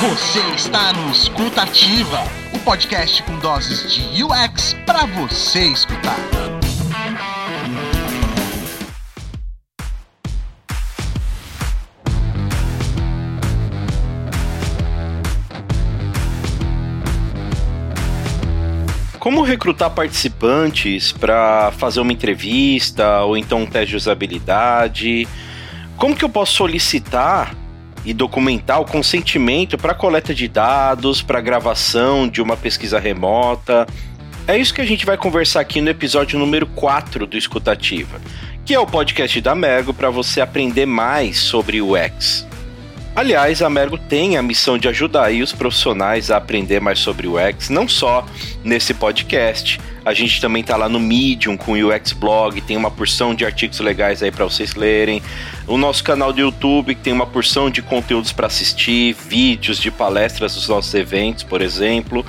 Você está no Escutativa, o podcast com doses de UX para você escutar. Como recrutar participantes para fazer uma entrevista ou então um teste de usabilidade? Como que eu posso solicitar e documentar o consentimento para coleta de dados, para gravação de uma pesquisa remota? É isso que a gente vai conversar aqui no episódio número 4 do Escutativa, que é o podcast da Mergo para você aprender mais sobre o UX. Aliás, a Mergo tem a missão de ajudar os profissionais a aprender mais sobre o UX, não só nesse podcast. A gente também está lá no Medium com o UX Blog, tem uma porção de artigos legais aí para vocês lerem. O nosso canal do YouTube que tem uma porção de conteúdos para assistir, vídeos de palestras dos nossos eventos, por exemplo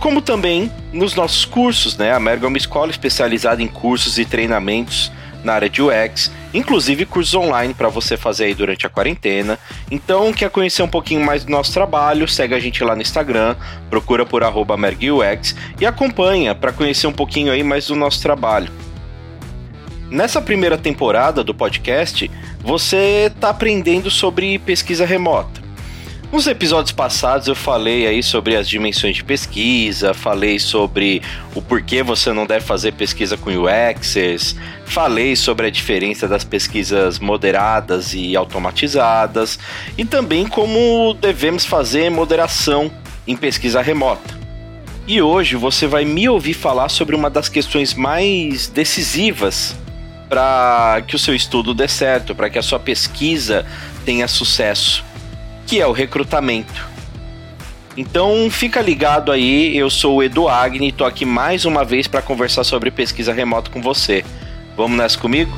como também nos nossos cursos, né? A Mergo é uma escola especializada em cursos e treinamentos na área de UX, inclusive cursos online para você fazer aí durante a quarentena. Então, quer conhecer um pouquinho mais do nosso trabalho? Segue a gente lá no Instagram, procura por @mergux e acompanha para conhecer um pouquinho aí mais do nosso trabalho. Nessa primeira temporada do podcast, você está aprendendo sobre pesquisa remota. Nos episódios passados eu falei aí sobre as dimensões de pesquisa, falei sobre o porquê você não deve fazer pesquisa com UXs, falei sobre a diferença das pesquisas moderadas e automatizadas e também como devemos fazer moderação em pesquisa remota. E hoje você vai me ouvir falar sobre uma das questões mais decisivas para que o seu estudo dê certo, para que a sua pesquisa tenha sucesso que é o recrutamento. Então fica ligado aí, eu sou o Edu Agni, estou aqui mais uma vez para conversar sobre pesquisa remota com você. Vamos nessa comigo?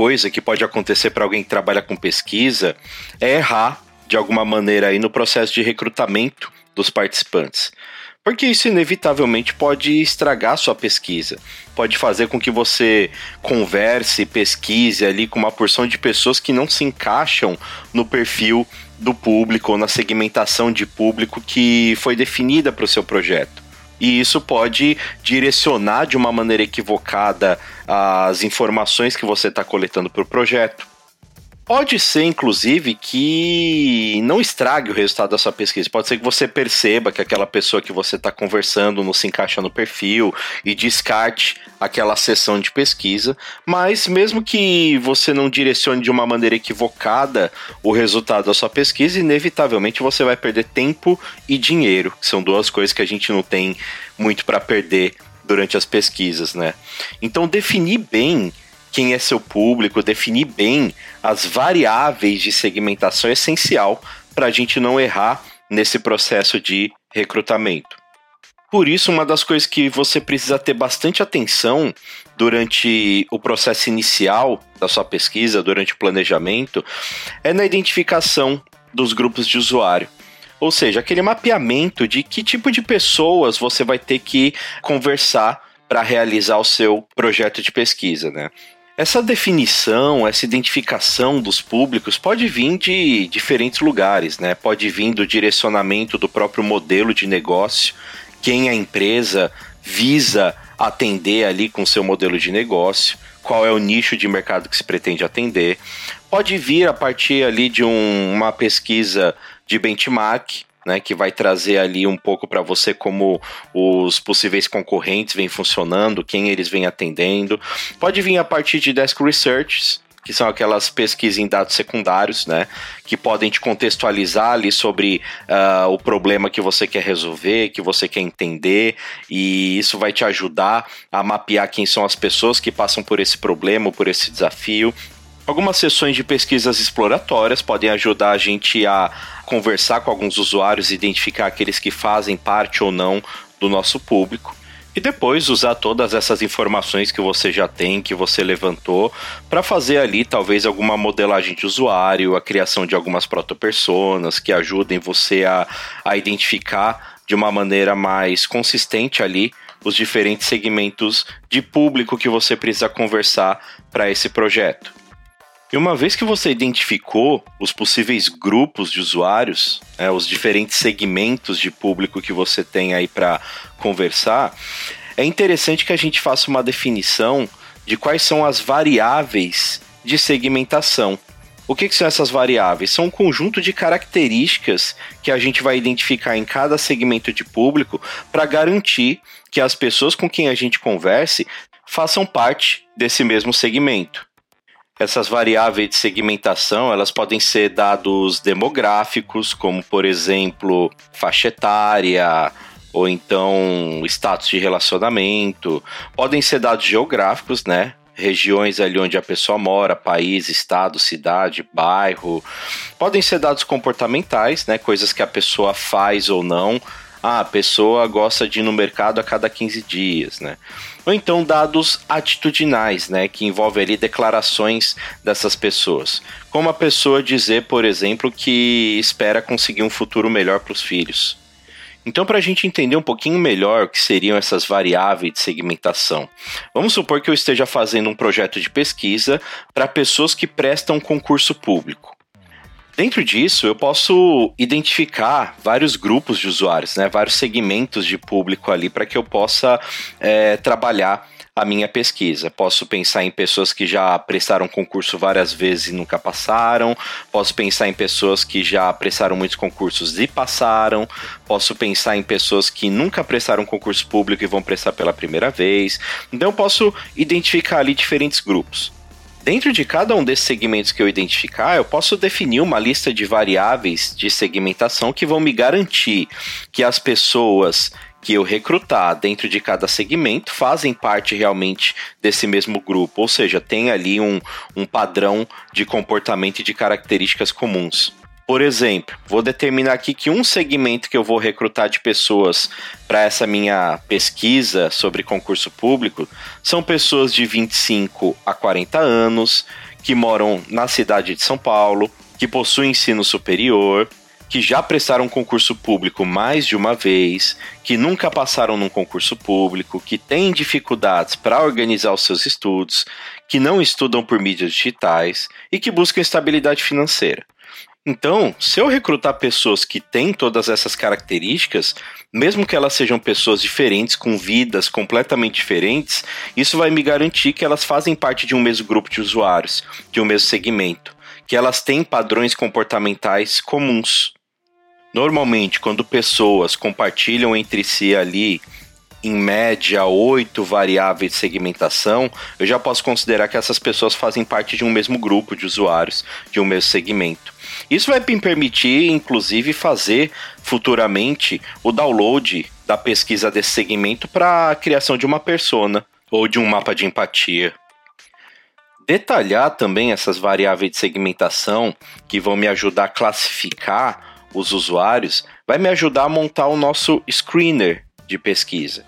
Coisa que pode acontecer para alguém que trabalha com pesquisa é errar de alguma maneira aí no processo de recrutamento dos participantes. Porque isso inevitavelmente pode estragar sua pesquisa, pode fazer com que você converse, pesquise ali com uma porção de pessoas que não se encaixam no perfil do público ou na segmentação de público que foi definida para o seu projeto e isso pode direcionar de uma maneira equivocada as informações que você está coletando para o projeto. Pode ser, inclusive, que não estrague o resultado da sua pesquisa. Pode ser que você perceba que aquela pessoa que você está conversando não se encaixa no perfil e descarte aquela sessão de pesquisa. Mas, mesmo que você não direcione de uma maneira equivocada o resultado da sua pesquisa, inevitavelmente você vai perder tempo e dinheiro, que são duas coisas que a gente não tem muito para perder durante as pesquisas, né? Então, definir bem quem é seu público, definir bem as variáveis de segmentação é essencial para a gente não errar nesse processo de recrutamento. Por isso, uma das coisas que você precisa ter bastante atenção durante o processo inicial da sua pesquisa, durante o planejamento, é na identificação dos grupos de usuário. Ou seja, aquele mapeamento de que tipo de pessoas você vai ter que conversar para realizar o seu projeto de pesquisa, né? Essa definição, essa identificação dos públicos pode vir de diferentes lugares, né? Pode vir do direcionamento do próprio modelo de negócio, quem a empresa visa atender ali com seu modelo de negócio, qual é o nicho de mercado que se pretende atender. Pode vir a partir ali de um, uma pesquisa de benchmark, né, que vai trazer ali um pouco para você como os possíveis concorrentes vêm funcionando, quem eles vêm atendendo. Pode vir a partir de desk research, que são aquelas pesquisas em dados secundários, né, que podem te contextualizar ali sobre uh, o problema que você quer resolver, que você quer entender, e isso vai te ajudar a mapear quem são as pessoas que passam por esse problema, por esse desafio, Algumas sessões de pesquisas exploratórias podem ajudar a gente a conversar com alguns usuários, identificar aqueles que fazem parte ou não do nosso público. E depois usar todas essas informações que você já tem, que você levantou, para fazer ali talvez alguma modelagem de usuário, a criação de algumas protopersonas que ajudem você a, a identificar de uma maneira mais consistente ali os diferentes segmentos de público que você precisa conversar para esse projeto. E uma vez que você identificou os possíveis grupos de usuários, né, os diferentes segmentos de público que você tem aí para conversar, é interessante que a gente faça uma definição de quais são as variáveis de segmentação. O que, que, são essas variáveis? São um conjunto de características que a gente vai identificar em cada segmento de público para garantir que as pessoas com quem a gente converse façam parte desse mesmo segmento. Essas variáveis de segmentação, elas podem ser dados demográficos, como por exemplo, faixa etária, ou então status de relacionamento. Podem ser dados geográficos, né? Regiões ali onde a pessoa mora, país, estado, cidade, bairro. Podem ser dados comportamentais, né? Coisas que a pessoa faz ou não. Ah, a pessoa gosta de ir no mercado a cada 15 dias, né? Ou então dados atitudinais, né, que envolve ali declarações dessas pessoas. Como a pessoa dizer, por exemplo, que espera conseguir um futuro melhor para os filhos. Então, para a gente entender um pouquinho melhor o que seriam essas variáveis de segmentação, vamos supor que eu esteja fazendo um projeto de pesquisa para pessoas que prestam concurso público. Dentro disso, eu posso identificar vários grupos de usuários, né, vários segmentos de público ali para que eu possa é, trabalhar a minha pesquisa. Posso pensar em pessoas que já prestaram concurso várias vezes e nunca passaram. Posso pensar em pessoas que já prestaram muitos concursos e passaram. Posso pensar em pessoas que nunca prestaram concurso público e vão prestar pela primeira vez. Então eu posso identificar ali diferentes grupos. Dentro de cada um desses segmentos que eu identificar, eu posso definir uma lista de variáveis de segmentação que vão me garantir que as pessoas que eu recrutar dentro de cada segmento fazem parte realmente desse mesmo grupo, ou seja, tem ali um, um padrão de comportamento e de características comuns. Por exemplo, vou determinar aqui que um segmento que eu vou recrutar de pessoas para essa minha pesquisa sobre concurso público são pessoas de 25 a 40 anos, que moram na cidade de São Paulo, que possuem ensino superior, que já prestaram concurso público mais de uma vez, que nunca passaram num concurso público, que têm dificuldades para organizar os seus estudos, que não estudam por mídias digitais e que buscam estabilidade financeira. Então, se eu recrutar pessoas que têm todas essas características, mesmo que elas sejam pessoas diferentes, com vidas completamente diferentes, isso vai me garantir que elas fazem parte de um mesmo grupo de usuários, de um mesmo segmento, que elas têm padrões comportamentais comuns. Normalmente, quando pessoas compartilham entre si ali em média oito variáveis de segmentação, eu já posso considerar que essas pessoas fazem parte de um mesmo grupo de usuários, de um mesmo segmento. Isso vai me permitir, inclusive, fazer futuramente o download da pesquisa desse segmento para a criação de uma persona ou de um mapa de empatia. Detalhar também essas variáveis de segmentação que vão me ajudar a classificar os usuários vai me ajudar a montar o nosso screener de pesquisa,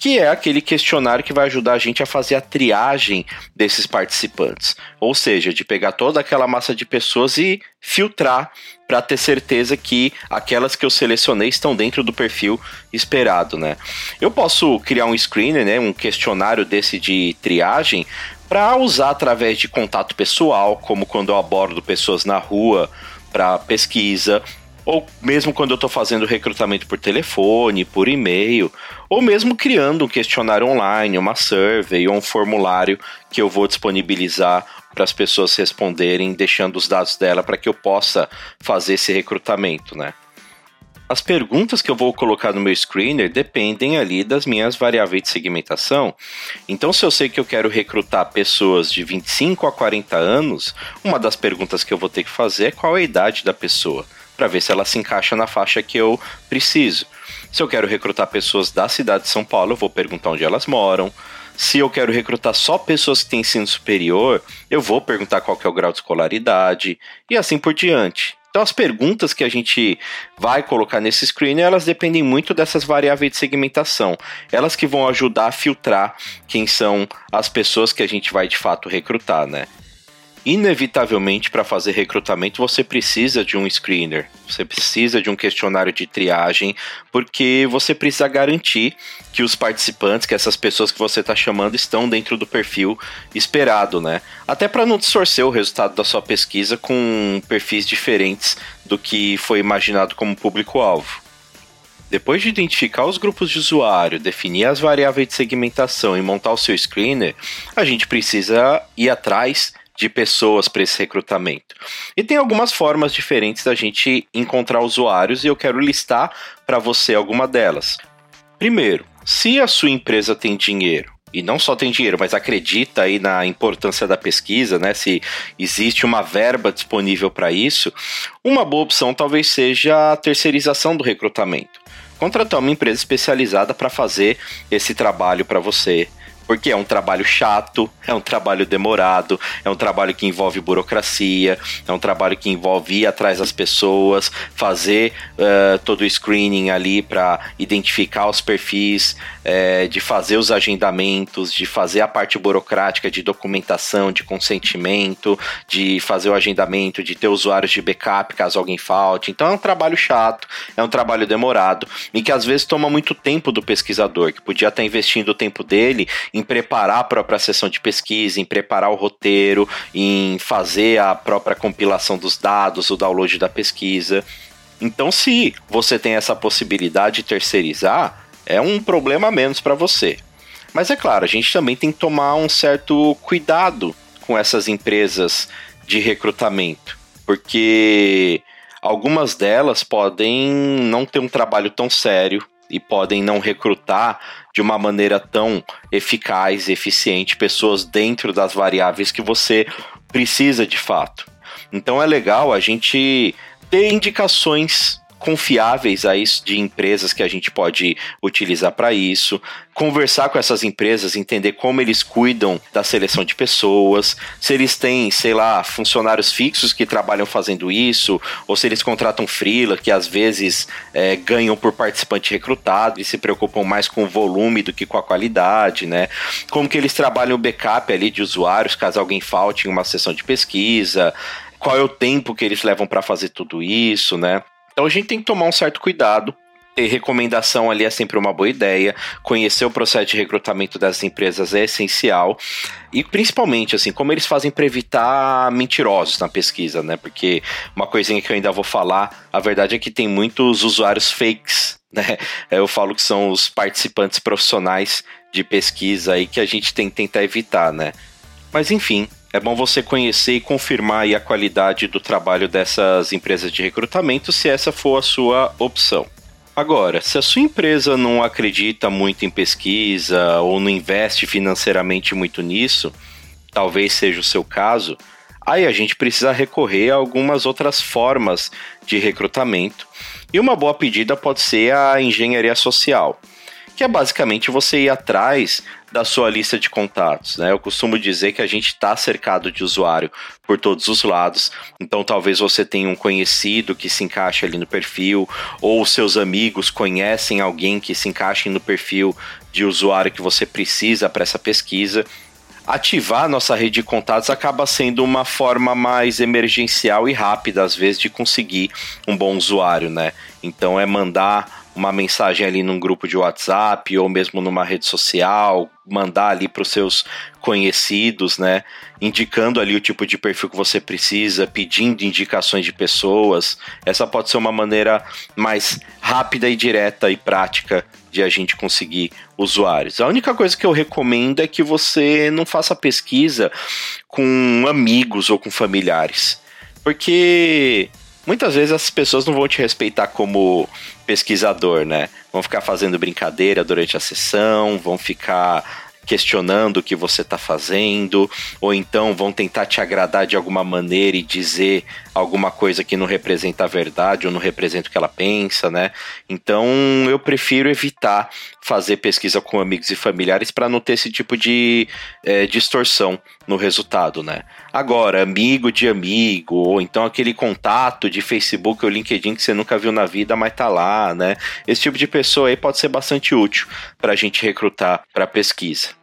que é aquele questionário que vai ajudar a gente a fazer a triagem desses participantes, ou seja, de pegar toda aquela massa de pessoas e filtrar para ter certeza que aquelas que eu selecionei estão dentro do perfil esperado, né? Eu posso criar um screener, né, um questionário desse de triagem para usar através de contato pessoal, como quando eu abordo pessoas na rua para pesquisa, ou mesmo quando eu estou fazendo recrutamento por telefone, por e-mail, ou mesmo criando um questionário online, uma survey ou um formulário que eu vou disponibilizar para as pessoas responderem, deixando os dados dela para que eu possa fazer esse recrutamento, né? As perguntas que eu vou colocar no meu screener dependem ali das minhas variáveis de segmentação. Então, se eu sei que eu quero recrutar pessoas de 25 a 40 anos, uma das perguntas que eu vou ter que fazer é qual é a idade da pessoa para ver se ela se encaixa na faixa que eu preciso. Se eu quero recrutar pessoas da cidade de São Paulo, eu vou perguntar onde elas moram. Se eu quero recrutar só pessoas que têm ensino superior, eu vou perguntar qual é o grau de escolaridade e assim por diante. Então as perguntas que a gente vai colocar nesse screener, elas dependem muito dessas variáveis de segmentação. Elas que vão ajudar a filtrar quem são as pessoas que a gente vai de fato recrutar, né? Inevitavelmente para fazer recrutamento você precisa de um screener, você precisa de um questionário de triagem, porque você precisa garantir que os participantes, que essas pessoas que você está chamando estão dentro do perfil esperado, né? Até para não distorcer o resultado da sua pesquisa com perfis diferentes do que foi imaginado como público-alvo. Depois de identificar os grupos de usuário, definir as variáveis de segmentação e montar o seu screener, a gente precisa ir atrás de pessoas para esse recrutamento. E tem algumas formas diferentes da gente encontrar usuários e eu quero listar para você alguma delas. Primeiro, se a sua empresa tem dinheiro, e não só tem dinheiro, mas acredita aí na importância da pesquisa, né? Se existe uma verba disponível para isso, uma boa opção talvez seja a terceirização do recrutamento. Contratar uma empresa especializada para fazer esse trabalho para você porque é um trabalho chato, é um trabalho demorado, é um trabalho que envolve burocracia, é um trabalho que envolve ir atrás das pessoas, fazer uh, todo o screening ali para identificar os perfis, uh, de fazer os agendamentos, de fazer a parte burocrática de documentação, de consentimento, de fazer o agendamento, de ter usuários de backup caso alguém falte. Então é um trabalho chato, é um trabalho demorado e que às vezes toma muito tempo do pesquisador, que podia estar investindo o tempo dele em preparar a própria sessão de pesquisa, em preparar o roteiro, em fazer a própria compilação dos dados, o download da pesquisa. Então, se você tem essa possibilidade de terceirizar, é um problema menos para você. Mas é claro, a gente também tem que tomar um certo cuidado com essas empresas de recrutamento, porque algumas delas podem não ter um trabalho tão sério e podem não recrutar de uma maneira tão eficaz e eficiente pessoas dentro das variáveis que você precisa de fato. Então é legal a gente ter indicações confiáveis aí de empresas que a gente pode utilizar para isso, conversar com essas empresas, entender como eles cuidam da seleção de pessoas, se eles têm, sei lá, funcionários fixos que trabalham fazendo isso, ou se eles contratam freela que às vezes é, ganham por participante recrutado e se preocupam mais com o volume do que com a qualidade, né? Como que eles trabalham o backup ali de usuários caso alguém falte em uma sessão de pesquisa, qual é o tempo que eles levam para fazer tudo isso, né? Então a gente tem que tomar um certo cuidado. Ter recomendação ali é sempre uma boa ideia. Conhecer o processo de recrutamento das empresas é essencial. E principalmente, assim, como eles fazem para evitar mentirosos na pesquisa, né? Porque uma coisinha que eu ainda vou falar, a verdade é que tem muitos usuários fakes, né? Eu falo que são os participantes profissionais de pesquisa aí que a gente tem que tentar evitar, né? Mas enfim, é bom você conhecer e confirmar a qualidade do trabalho dessas empresas de recrutamento, se essa for a sua opção. Agora, se a sua empresa não acredita muito em pesquisa ou não investe financeiramente muito nisso, talvez seja o seu caso, aí a gente precisa recorrer a algumas outras formas de recrutamento. E uma boa pedida pode ser a engenharia social que é basicamente você ir atrás da sua lista de contatos, né? Eu costumo dizer que a gente está cercado de usuário por todos os lados, então talvez você tenha um conhecido que se encaixe ali no perfil, ou seus amigos conhecem alguém que se encaixe no perfil de usuário que você precisa para essa pesquisa. Ativar nossa rede de contatos acaba sendo uma forma mais emergencial e rápida, às vezes, de conseguir um bom usuário, né? Então é mandar uma mensagem ali num grupo de WhatsApp ou mesmo numa rede social, mandar ali para os seus conhecidos, né? Indicando ali o tipo de perfil que você precisa, pedindo indicações de pessoas. Essa pode ser uma maneira mais rápida e direta e prática de a gente conseguir usuários. A única coisa que eu recomendo é que você não faça pesquisa com amigos ou com familiares. Porque muitas vezes as pessoas não vão te respeitar como pesquisador, né? Vão ficar fazendo brincadeira durante a sessão, vão ficar questionando o que você está fazendo, ou então vão tentar te agradar de alguma maneira e dizer alguma coisa que não representa a verdade ou não representa o que ela pensa, né? Então eu prefiro evitar fazer pesquisa com amigos e familiares para não ter esse tipo de é, distorção no resultado, né? Agora, amigo de amigo, ou então aquele contato de Facebook ou LinkedIn que você nunca viu na vida, mas tá lá, né? Esse tipo de pessoa aí pode ser bastante útil para a gente recrutar para pesquisa.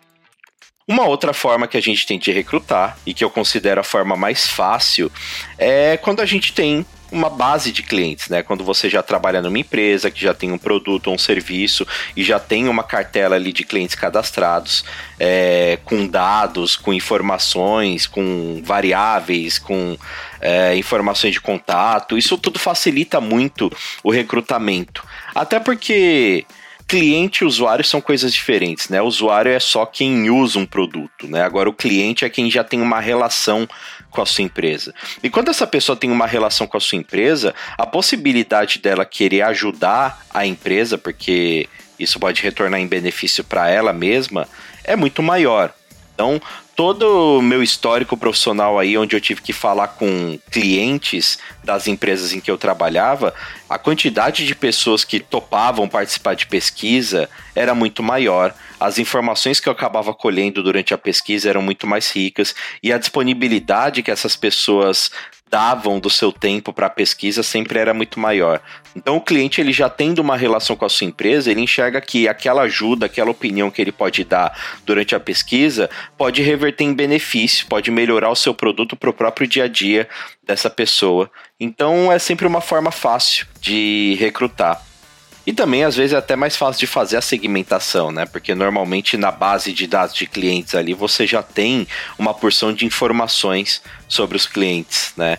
Uma outra forma que a gente tem de recrutar, e que eu considero a forma mais fácil, é quando a gente tem uma base de clientes, né? Quando você já trabalha numa empresa que já tem um produto ou um serviço e já tem uma cartela ali de clientes cadastrados, é, com dados, com informações, com variáveis, com é, informações de contato, isso tudo facilita muito o recrutamento. Até porque cliente e usuário são coisas diferentes, né? O usuário é só quem usa um produto, né? Agora o cliente é quem já tem uma relação com a sua empresa. E quando essa pessoa tem uma relação com a sua empresa, a possibilidade dela querer ajudar a empresa, porque isso pode retornar em benefício para ela mesma, é muito maior. Então, todo o meu histórico profissional aí, onde eu tive que falar com clientes das empresas em que eu trabalhava, a quantidade de pessoas que topavam participar de pesquisa era muito maior. As informações que eu acabava colhendo durante a pesquisa eram muito mais ricas e a disponibilidade que essas pessoas davam do seu tempo para a pesquisa sempre era muito maior. Então o cliente ele já tendo uma relação com a sua empresa, ele enxerga que aquela ajuda, aquela opinião que ele pode dar durante a pesquisa pode reverter em benefício, pode melhorar o seu produto para o próprio dia a dia dessa pessoa. Então é sempre uma forma fácil de recrutar. E também, às vezes, é até mais fácil de fazer a segmentação, né? Porque normalmente na base de dados de clientes ali você já tem uma porção de informações sobre os clientes, né?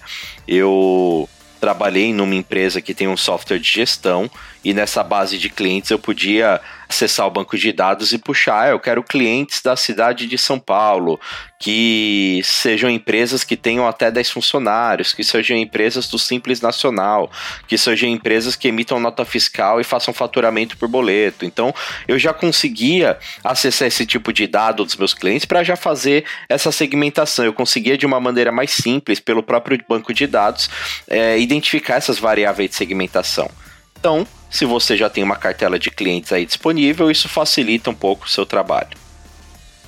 Eu trabalhei numa empresa que tem um software de gestão e nessa base de clientes eu podia acessar o banco de dados e puxar, ah, eu quero clientes da cidade de São Paulo, que sejam empresas que tenham até 10 funcionários, que sejam empresas do Simples Nacional, que sejam empresas que emitam nota fiscal e façam faturamento por boleto. Então, eu já conseguia acessar esse tipo de dado dos meus clientes para já fazer essa segmentação. Eu conseguia de uma maneira mais simples, pelo próprio banco de dados, é, identificar essas variáveis de segmentação. Então, se você já tem uma cartela de clientes aí disponível, isso facilita um pouco o seu trabalho.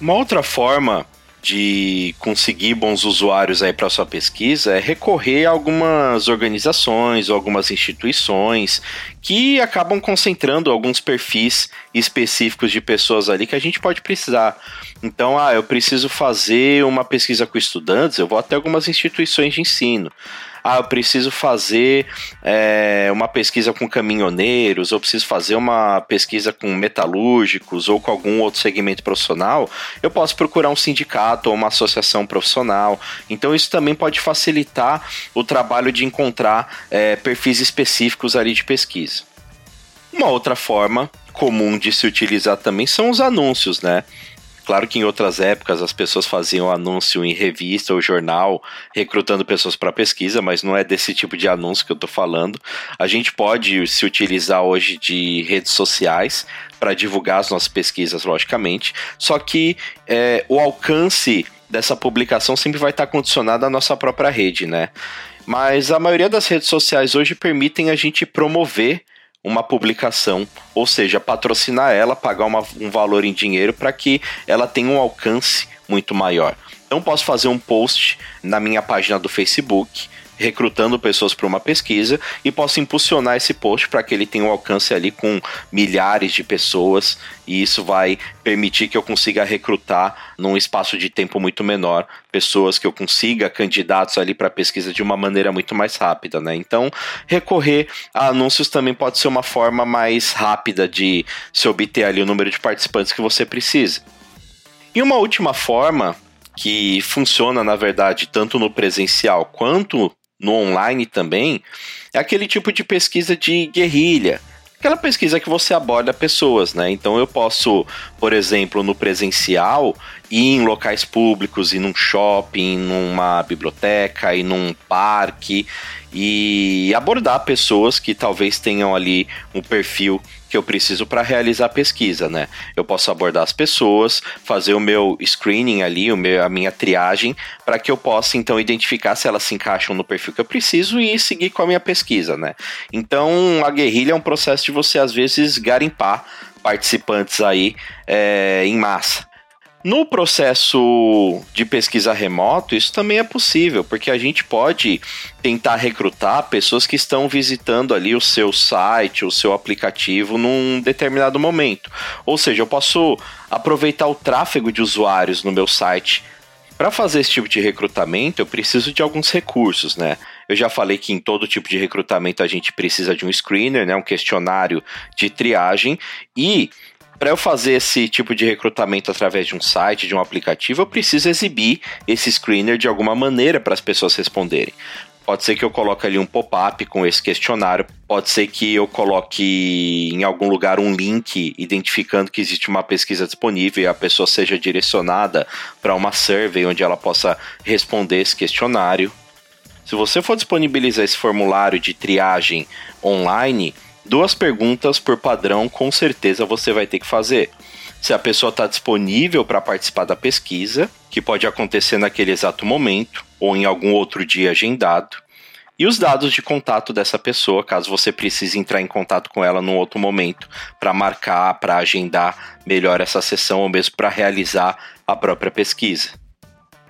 Uma outra forma de conseguir bons usuários aí para sua pesquisa é recorrer a algumas organizações ou algumas instituições que acabam concentrando alguns perfis específicos de pessoas ali que a gente pode precisar. Então, ah, eu preciso fazer uma pesquisa com estudantes, eu vou até algumas instituições de ensino ah, eu preciso fazer é, uma pesquisa com caminhoneiros, ou preciso fazer uma pesquisa com metalúrgicos ou com algum outro segmento profissional, eu posso procurar um sindicato ou uma associação profissional. Então isso também pode facilitar o trabalho de encontrar é, perfis específicos ali de pesquisa. Uma outra forma comum de se utilizar também são os anúncios, né? Claro que em outras épocas as pessoas faziam anúncio em revista ou jornal recrutando pessoas para pesquisa, mas não é desse tipo de anúncio que eu estou falando. A gente pode se utilizar hoje de redes sociais para divulgar as nossas pesquisas, logicamente, só que é, o alcance dessa publicação sempre vai estar condicionado à nossa própria rede, né? Mas a maioria das redes sociais hoje permitem a gente promover uma publicação, ou seja, patrocinar ela, pagar uma, um valor em dinheiro para que ela tenha um alcance muito maior. Então posso fazer um post na minha página do Facebook recrutando pessoas para uma pesquisa e posso impulsionar esse post para que ele tenha um alcance ali com milhares de pessoas e isso vai permitir que eu consiga recrutar num espaço de tempo muito menor pessoas que eu consiga candidatos ali para pesquisa de uma maneira muito mais rápida, né? Então, recorrer a anúncios também pode ser uma forma mais rápida de se obter ali o número de participantes que você precisa. E uma última forma que funciona, na verdade, tanto no presencial quanto no online também, é aquele tipo de pesquisa de guerrilha. Aquela pesquisa que você aborda pessoas, né? Então eu posso, por exemplo, no presencial, ir em locais públicos, ir num shopping, numa biblioteca, ir num parque e abordar pessoas que talvez tenham ali um perfil que eu preciso para realizar a pesquisa, né? Eu posso abordar as pessoas, fazer o meu screening ali, o meu, a minha triagem, para que eu possa então identificar se elas se encaixam no perfil que eu preciso e seguir com a minha pesquisa, né? Então a guerrilha é um processo de você às vezes garimpar participantes aí é, em massa. No processo de pesquisa remoto, isso também é possível, porque a gente pode tentar recrutar pessoas que estão visitando ali o seu site, o seu aplicativo num determinado momento. Ou seja, eu posso aproveitar o tráfego de usuários no meu site. Para fazer esse tipo de recrutamento, eu preciso de alguns recursos, né? Eu já falei que em todo tipo de recrutamento a gente precisa de um screener, né, um questionário de triagem e para eu fazer esse tipo de recrutamento através de um site, de um aplicativo, eu preciso exibir esse screener de alguma maneira para as pessoas responderem. Pode ser que eu coloque ali um pop-up com esse questionário, pode ser que eu coloque em algum lugar um link identificando que existe uma pesquisa disponível e a pessoa seja direcionada para uma survey onde ela possa responder esse questionário. Se você for disponibilizar esse formulário de triagem online, duas perguntas por padrão com certeza você vai ter que fazer. Se a pessoa está disponível para participar da pesquisa, que pode acontecer naquele exato momento ou em algum outro dia agendado, e os dados de contato dessa pessoa, caso você precise entrar em contato com ela num outro momento, para marcar, para agendar melhor essa sessão ou mesmo para realizar a própria pesquisa.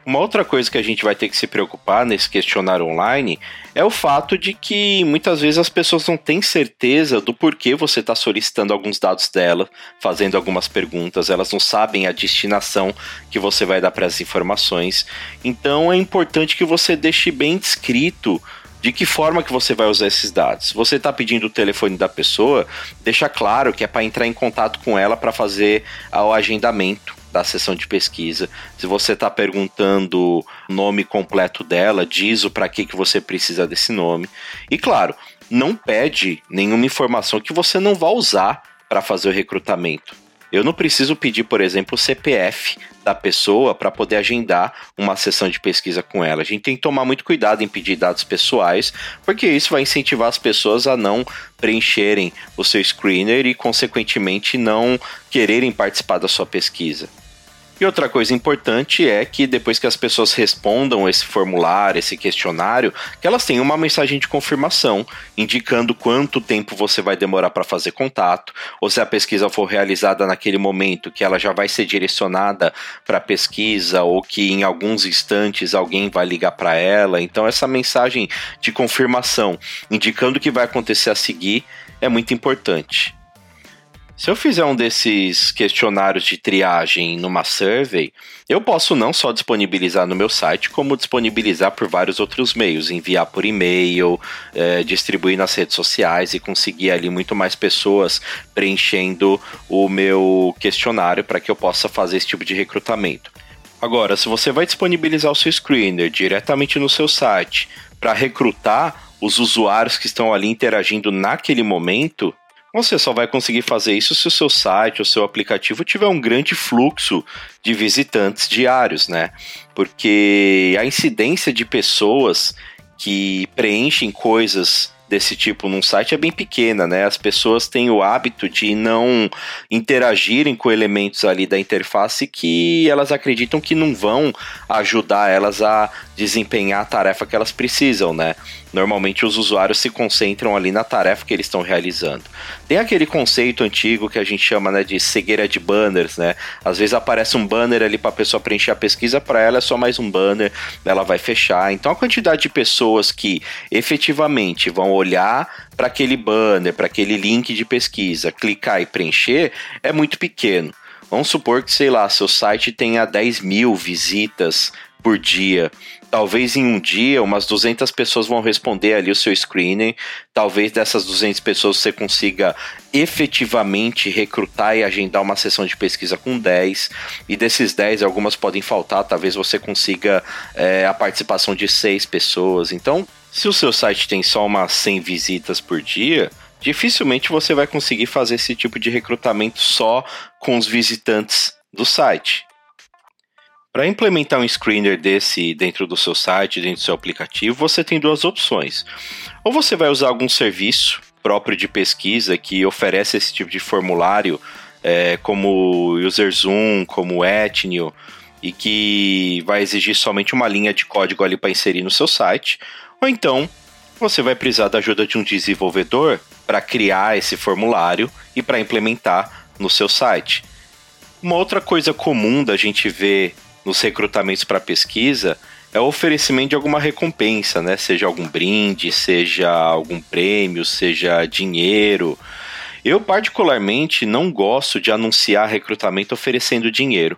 Uma outra coisa que a gente vai ter que se preocupar nesse questionário online é o fato de que muitas vezes as pessoas não têm certeza do porquê você está solicitando alguns dados dela, fazendo algumas perguntas, elas não sabem a destinação que você vai dar para as informações. Então é importante que você deixe bem descrito de que forma que você vai usar esses dados. Você está pedindo o telefone da pessoa, deixa claro que é para entrar em contato com ela para fazer o agendamento da sessão de pesquisa. Se você está perguntando o nome completo dela, diz o para que, que você precisa desse nome. E claro, não pede nenhuma informação que você não vá usar para fazer o recrutamento. Eu não preciso pedir, por exemplo, o CPF da pessoa para poder agendar uma sessão de pesquisa com ela. A gente tem que tomar muito cuidado em pedir dados pessoais, porque isso vai incentivar as pessoas a não preencherem o seu screener e, consequentemente, não quererem participar da sua pesquisa. E outra coisa importante é que depois que as pessoas respondam esse formulário, esse questionário, que elas tenham uma mensagem de confirmação indicando quanto tempo você vai demorar para fazer contato, ou se a pesquisa for realizada naquele momento, que ela já vai ser direcionada para a pesquisa ou que em alguns instantes alguém vai ligar para ela. Então essa mensagem de confirmação indicando o que vai acontecer a seguir é muito importante. Se eu fizer um desses questionários de triagem numa survey, eu posso não só disponibilizar no meu site, como disponibilizar por vários outros meios, enviar por e-mail, é, distribuir nas redes sociais e conseguir ali muito mais pessoas preenchendo o meu questionário para que eu possa fazer esse tipo de recrutamento. Agora, se você vai disponibilizar o seu screener diretamente no seu site para recrutar os usuários que estão ali interagindo naquele momento, você só vai conseguir fazer isso se o seu site, o seu aplicativo tiver um grande fluxo de visitantes diários, né? Porque a incidência de pessoas que preenchem coisas desse tipo num site é bem pequena, né? As pessoas têm o hábito de não interagirem com elementos ali da interface que elas acreditam que não vão ajudar elas a desempenhar a tarefa que elas precisam, né? Normalmente os usuários se concentram ali na tarefa que eles estão realizando. Tem aquele conceito antigo que a gente chama né, de cegueira de banners, né? Às vezes aparece um banner ali para a pessoa preencher a pesquisa, para ela é só mais um banner, ela vai fechar. Então a quantidade de pessoas que efetivamente vão olhar para aquele banner, para aquele link de pesquisa, clicar e preencher é muito pequeno. Vamos supor que, sei lá, seu site tenha 10 mil visitas por dia talvez em um dia umas 200 pessoas vão responder ali o seu screening. Talvez dessas 200 pessoas você consiga efetivamente recrutar e agendar uma sessão de pesquisa com 10. E desses 10, algumas podem faltar. Talvez você consiga é, a participação de 6 pessoas. Então, se o seu site tem só umas 100 visitas por dia, dificilmente você vai conseguir fazer esse tipo de recrutamento só com os visitantes do site. Para implementar um screener desse dentro do seu site, dentro do seu aplicativo, você tem duas opções. Ou você vai usar algum serviço próprio de pesquisa que oferece esse tipo de formulário, é, como UserZoom, como Ethnio, e que vai exigir somente uma linha de código ali para inserir no seu site, ou então você vai precisar da ajuda de um desenvolvedor para criar esse formulário e para implementar no seu site. Uma outra coisa comum da gente ver nos recrutamentos para pesquisa é o oferecimento de alguma recompensa, né? Seja algum brinde, seja algum prêmio, seja dinheiro. Eu, particularmente, não gosto de anunciar recrutamento oferecendo dinheiro,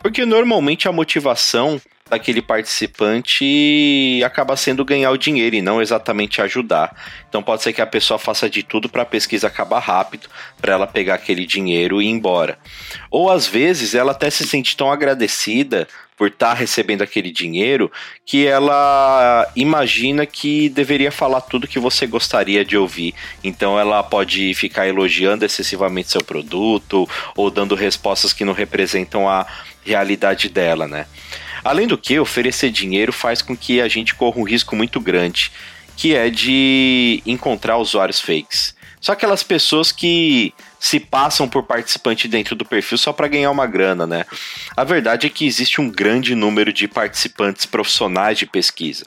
porque normalmente a motivação daquele participante acaba sendo ganhar o dinheiro e não exatamente ajudar. Então pode ser que a pessoa faça de tudo para a pesquisa acabar rápido, para ela pegar aquele dinheiro e ir embora. Ou às vezes ela até se sente tão agradecida por estar tá recebendo aquele dinheiro que ela imagina que deveria falar tudo que você gostaria de ouvir. Então ela pode ficar elogiando excessivamente seu produto ou dando respostas que não representam a realidade dela, né? Além do que, oferecer dinheiro faz com que a gente corra um risco muito grande, que é de encontrar usuários fakes. Só aquelas pessoas que se passam por participante dentro do perfil só para ganhar uma grana, né? A verdade é que existe um grande número de participantes profissionais de pesquisa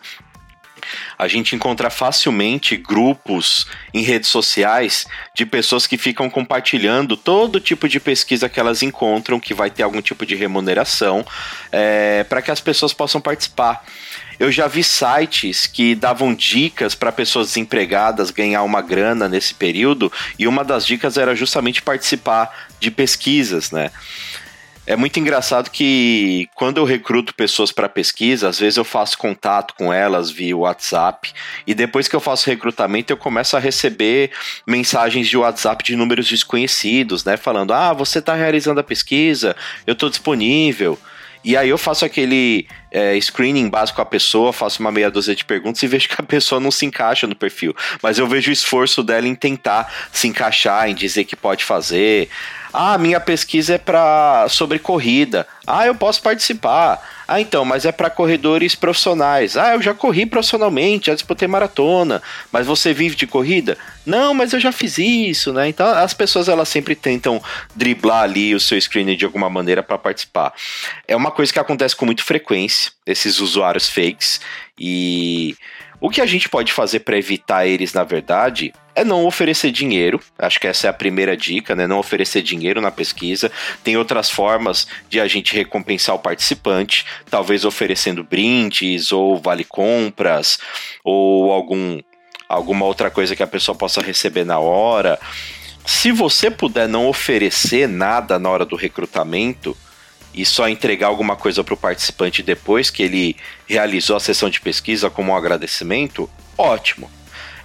a gente encontra facilmente grupos em redes sociais de pessoas que ficam compartilhando todo tipo de pesquisa que elas encontram, que vai ter algum tipo de remuneração, é, para que as pessoas possam participar. Eu já vi sites que davam dicas para pessoas desempregadas ganhar uma grana nesse período, e uma das dicas era justamente participar de pesquisas, né? É muito engraçado que quando eu recruto pessoas para pesquisa, às vezes eu faço contato com elas via WhatsApp e depois que eu faço recrutamento eu começo a receber mensagens de WhatsApp de números desconhecidos, né, falando: "Ah, você está realizando a pesquisa, eu estou disponível". E aí eu faço aquele é, screening básico com a pessoa, faço uma meia dúzia de perguntas e vejo que a pessoa não se encaixa no perfil. Mas eu vejo o esforço dela em tentar se encaixar, em dizer que pode fazer. Ah, minha pesquisa é para sobre corrida. Ah, eu posso participar. Ah, então, mas é para corredores profissionais. Ah, eu já corri profissionalmente, já disputei maratona. Mas você vive de corrida? Não, mas eu já fiz isso, né? Então, as pessoas elas sempre tentam driblar ali o seu screening de alguma maneira para participar. É uma coisa que acontece com muita frequência, esses usuários fakes e o que a gente pode fazer para evitar eles, na verdade, é não oferecer dinheiro. Acho que essa é a primeira dica, né? Não oferecer dinheiro na pesquisa. Tem outras formas de a gente recompensar o participante, talvez oferecendo brindes ou vale compras ou algum alguma outra coisa que a pessoa possa receber na hora. Se você puder não oferecer nada na hora do recrutamento, e só entregar alguma coisa para o participante depois que ele realizou a sessão de pesquisa como um agradecimento, ótimo.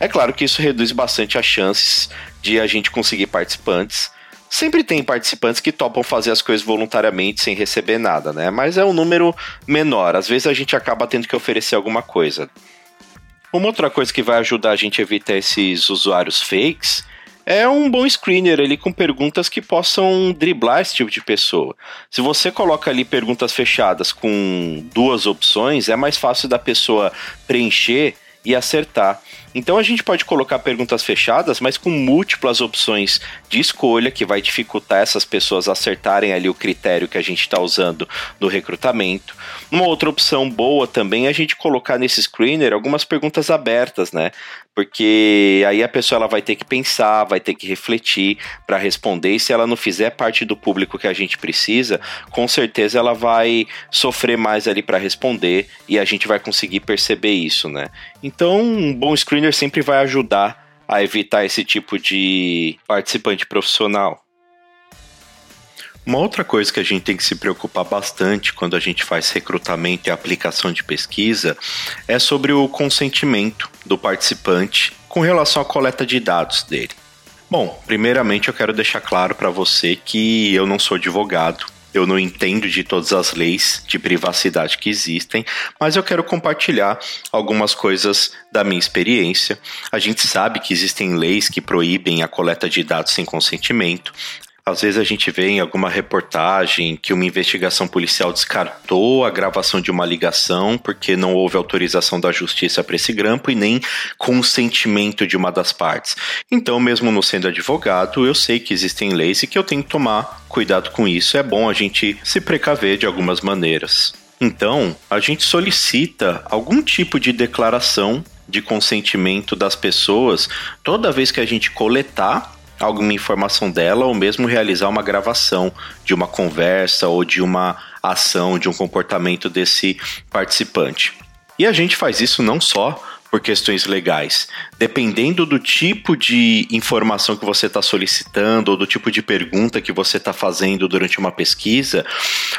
É claro que isso reduz bastante as chances de a gente conseguir participantes. Sempre tem participantes que topam fazer as coisas voluntariamente sem receber nada, né? Mas é um número menor. Às vezes a gente acaba tendo que oferecer alguma coisa. Uma outra coisa que vai ajudar a gente a evitar esses usuários fakes é um bom screener ali com perguntas que possam driblar esse tipo de pessoa. Se você coloca ali perguntas fechadas com duas opções, é mais fácil da pessoa preencher e acertar. Então a gente pode colocar perguntas fechadas, mas com múltiplas opções de escolha, que vai dificultar essas pessoas acertarem ali o critério que a gente está usando no recrutamento. Uma outra opção boa também é a gente colocar nesse screener algumas perguntas abertas, né? Porque aí a pessoa ela vai ter que pensar, vai ter que refletir para responder, e se ela não fizer parte do público que a gente precisa, com certeza ela vai sofrer mais ali para responder e a gente vai conseguir perceber isso, né? Então, um bom screener screener sempre vai ajudar a evitar esse tipo de participante profissional. Uma outra coisa que a gente tem que se preocupar bastante quando a gente faz recrutamento e aplicação de pesquisa é sobre o consentimento do participante com relação à coleta de dados dele. Bom, primeiramente eu quero deixar claro para você que eu não sou advogado eu não entendo de todas as leis de privacidade que existem, mas eu quero compartilhar algumas coisas da minha experiência. A gente sabe que existem leis que proíbem a coleta de dados sem consentimento. Às vezes a gente vê em alguma reportagem que uma investigação policial descartou a gravação de uma ligação porque não houve autorização da justiça para esse grampo e nem consentimento de uma das partes. Então, mesmo não sendo advogado, eu sei que existem leis e que eu tenho que tomar cuidado com isso. É bom a gente se precaver de algumas maneiras. Então, a gente solicita algum tipo de declaração de consentimento das pessoas toda vez que a gente coletar alguma informação dela ou mesmo realizar uma gravação de uma conversa ou de uma ação, de um comportamento desse participante. E a gente faz isso não só por questões legais. Dependendo do tipo de informação que você está solicitando ou do tipo de pergunta que você está fazendo durante uma pesquisa,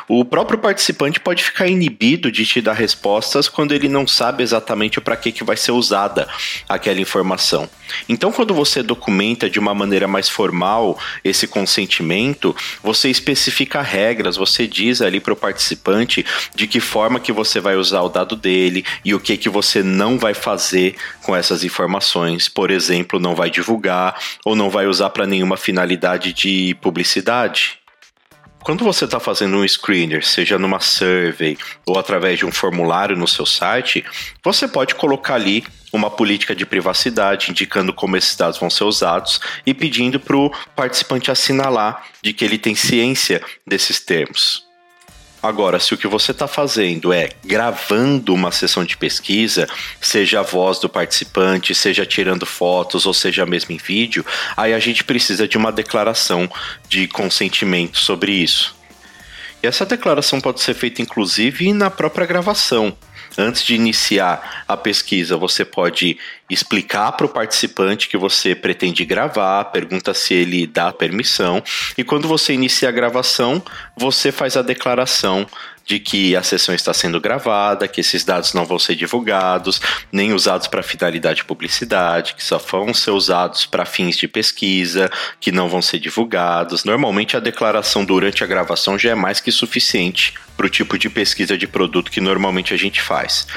o próprio participante pode ficar inibido de te dar respostas quando ele não sabe exatamente para que, que vai ser usada aquela informação. Então, quando você documenta de uma maneira mais formal esse consentimento, você especifica regras, você diz ali para o participante de que forma que você vai usar o dado dele e o que que você não vai fazer com essas informações. Por exemplo, não vai divulgar ou não vai usar para nenhuma finalidade de publicidade. Quando você está fazendo um screener, seja numa survey ou através de um formulário no seu site, você pode colocar ali uma política de privacidade, indicando como esses dados vão ser usados e pedindo para o participante assinalar de que ele tem ciência desses termos. Agora, se o que você está fazendo é gravando uma sessão de pesquisa, seja a voz do participante, seja tirando fotos ou seja mesmo em vídeo, aí a gente precisa de uma declaração de consentimento sobre isso. E essa declaração pode ser feita inclusive na própria gravação. Antes de iniciar a pesquisa, você pode explicar para o participante que você pretende gravar, pergunta se ele dá permissão, e quando você inicia a gravação, você faz a declaração de que a sessão está sendo gravada, que esses dados não vão ser divulgados, nem usados para finalidade de publicidade, que só vão ser usados para fins de pesquisa, que não vão ser divulgados. Normalmente a declaração durante a gravação já é mais que suficiente para o tipo de pesquisa de produto que normalmente a gente faz.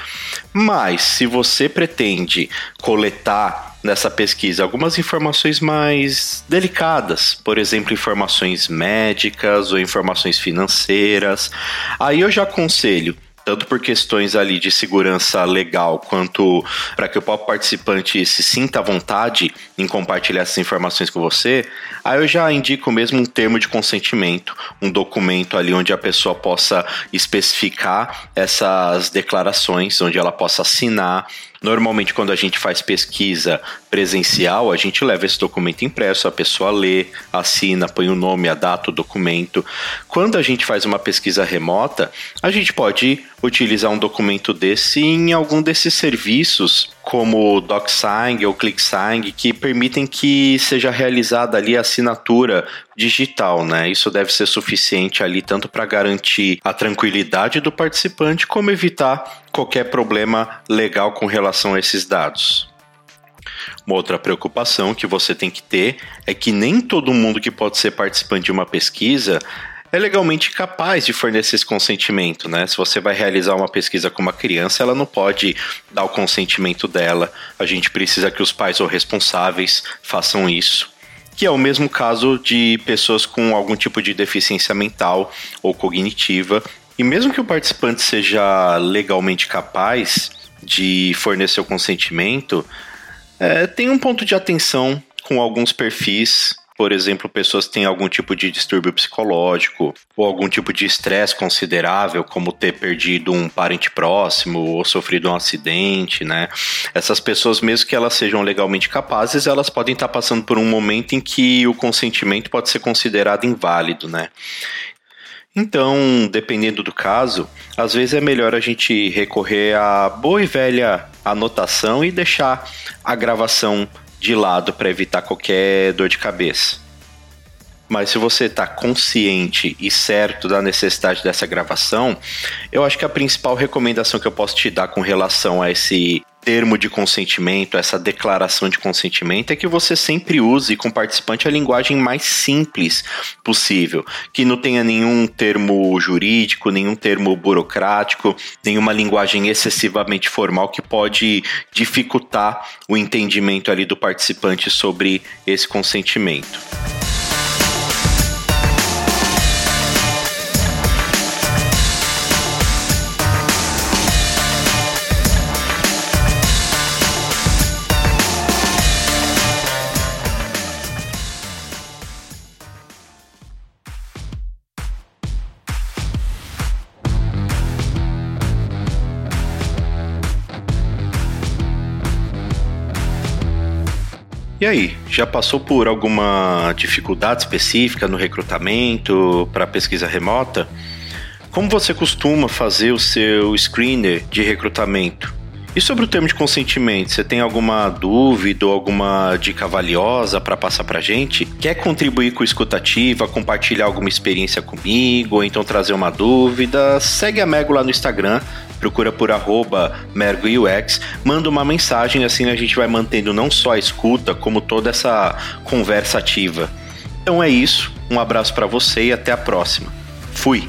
Mas se você pretende coletar nessa pesquisa algumas informações mais delicadas, por exemplo, informações médicas ou informações financeiras. Aí eu já aconselho tanto por questões ali de segurança legal, quanto para que o próprio participante se sinta à vontade em compartilhar essas informações com você, aí eu já indico mesmo um termo de consentimento, um documento ali onde a pessoa possa especificar essas declarações, onde ela possa assinar Normalmente, quando a gente faz pesquisa presencial, a gente leva esse documento impresso, a pessoa lê, assina, põe o nome, a data, o documento. Quando a gente faz uma pesquisa remota, a gente pode utilizar um documento desse em algum desses serviços, como DocSign ou ClickSign, que permitem que seja realizada ali a assinatura digital, né? Isso deve ser suficiente ali tanto para garantir a tranquilidade do participante, como evitar qualquer problema legal com relação a esses dados. Uma outra preocupação que você tem que ter é que nem todo mundo que pode ser participante de uma pesquisa é legalmente capaz de fornecer esse consentimento, né? Se você vai realizar uma pesquisa com uma criança, ela não pode dar o consentimento dela. A gente precisa que os pais ou responsáveis façam isso. Que é o mesmo caso de pessoas com algum tipo de deficiência mental ou cognitiva e mesmo que o participante seja legalmente capaz de fornecer o consentimento, é, tem um ponto de atenção com alguns perfis. Por exemplo, pessoas que têm algum tipo de distúrbio psicológico ou algum tipo de estresse considerável, como ter perdido um parente próximo ou sofrido um acidente, né? Essas pessoas, mesmo que elas sejam legalmente capazes, elas podem estar passando por um momento em que o consentimento pode ser considerado inválido, né? Então, dependendo do caso, às vezes é melhor a gente recorrer à boa e velha anotação e deixar a gravação de lado para evitar qualquer dor de cabeça. Mas se você está consciente e certo da necessidade dessa gravação, eu acho que a principal recomendação que eu posso te dar com relação a esse termo de consentimento, essa declaração de consentimento, é que você sempre use com o participante a linguagem mais simples possível, que não tenha nenhum termo jurídico, nenhum termo burocrático, nenhuma linguagem excessivamente formal que pode dificultar o entendimento ali do participante sobre esse consentimento. E aí, já passou por alguma dificuldade específica no recrutamento para pesquisa remota? Como você costuma fazer o seu screener de recrutamento? E sobre o termo de consentimento, você tem alguma dúvida ou alguma dica valiosa para passar para gente? Quer contribuir com escutativa, compartilhar alguma experiência comigo, ou então trazer uma dúvida? Segue a Mergo lá no Instagram, procura por arroba MergoUX, manda uma mensagem, assim a gente vai mantendo não só a escuta, como toda essa conversa ativa. Então é isso, um abraço para você e até a próxima. Fui!